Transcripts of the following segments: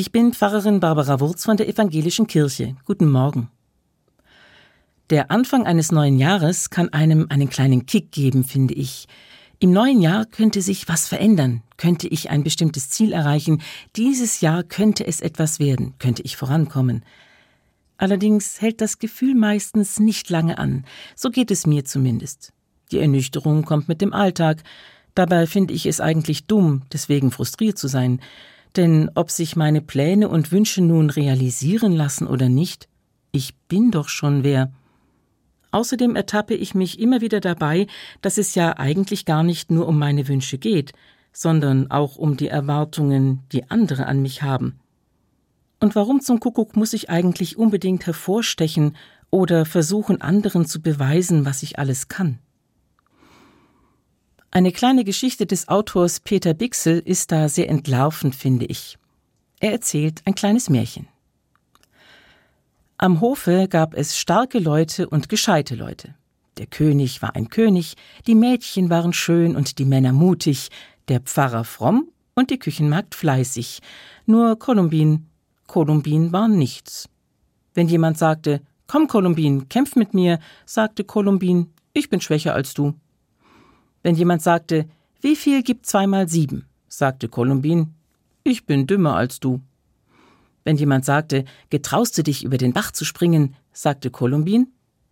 Ich bin Pfarrerin Barbara Wurz von der Evangelischen Kirche. Guten Morgen. Der Anfang eines neuen Jahres kann einem einen kleinen Kick geben, finde ich. Im neuen Jahr könnte sich was verändern, könnte ich ein bestimmtes Ziel erreichen, dieses Jahr könnte es etwas werden, könnte ich vorankommen. Allerdings hält das Gefühl meistens nicht lange an, so geht es mir zumindest. Die Ernüchterung kommt mit dem Alltag, dabei finde ich es eigentlich dumm, deswegen frustriert zu sein, denn ob sich meine Pläne und Wünsche nun realisieren lassen oder nicht, ich bin doch schon wer. Außerdem ertappe ich mich immer wieder dabei, dass es ja eigentlich gar nicht nur um meine Wünsche geht, sondern auch um die Erwartungen, die andere an mich haben. Und warum zum Kuckuck muss ich eigentlich unbedingt hervorstechen oder versuchen, anderen zu beweisen, was ich alles kann? Eine kleine Geschichte des Autors Peter Bixel ist da sehr entlarvend, finde ich. Er erzählt ein kleines Märchen. Am Hofe gab es starke Leute und gescheite Leute. Der König war ein König, die Mädchen waren schön und die Männer mutig, der Pfarrer fromm und die Küchenmagd fleißig. Nur Kolumbin, Kolumbin war nichts. Wenn jemand sagte, Komm, Kolumbin, kämpf mit mir, sagte Kolumbin, ich bin schwächer als du. Wenn jemand sagte, Wie viel gibt zweimal sieben? sagte Kolumbin, ich bin dümmer als du. Wenn jemand sagte, getraust du dich über den Bach zu springen, sagte Kolumbin,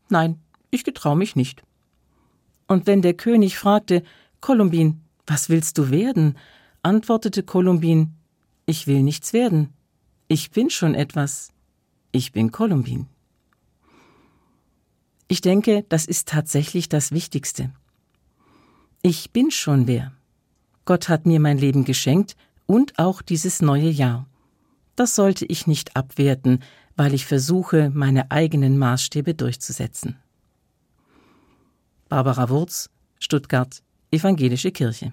nein, ich getrau mich nicht. Und wenn der König fragte, Kolumbin, was willst du werden? antwortete Kolumbin, ich will nichts werden. Ich bin schon etwas. Ich bin Kolumbin. Ich denke, das ist tatsächlich das Wichtigste. Ich bin schon wer. Gott hat mir mein Leben geschenkt und auch dieses neue Jahr. Das sollte ich nicht abwerten, weil ich versuche, meine eigenen Maßstäbe durchzusetzen. Barbara Wurz, Stuttgart, Evangelische Kirche.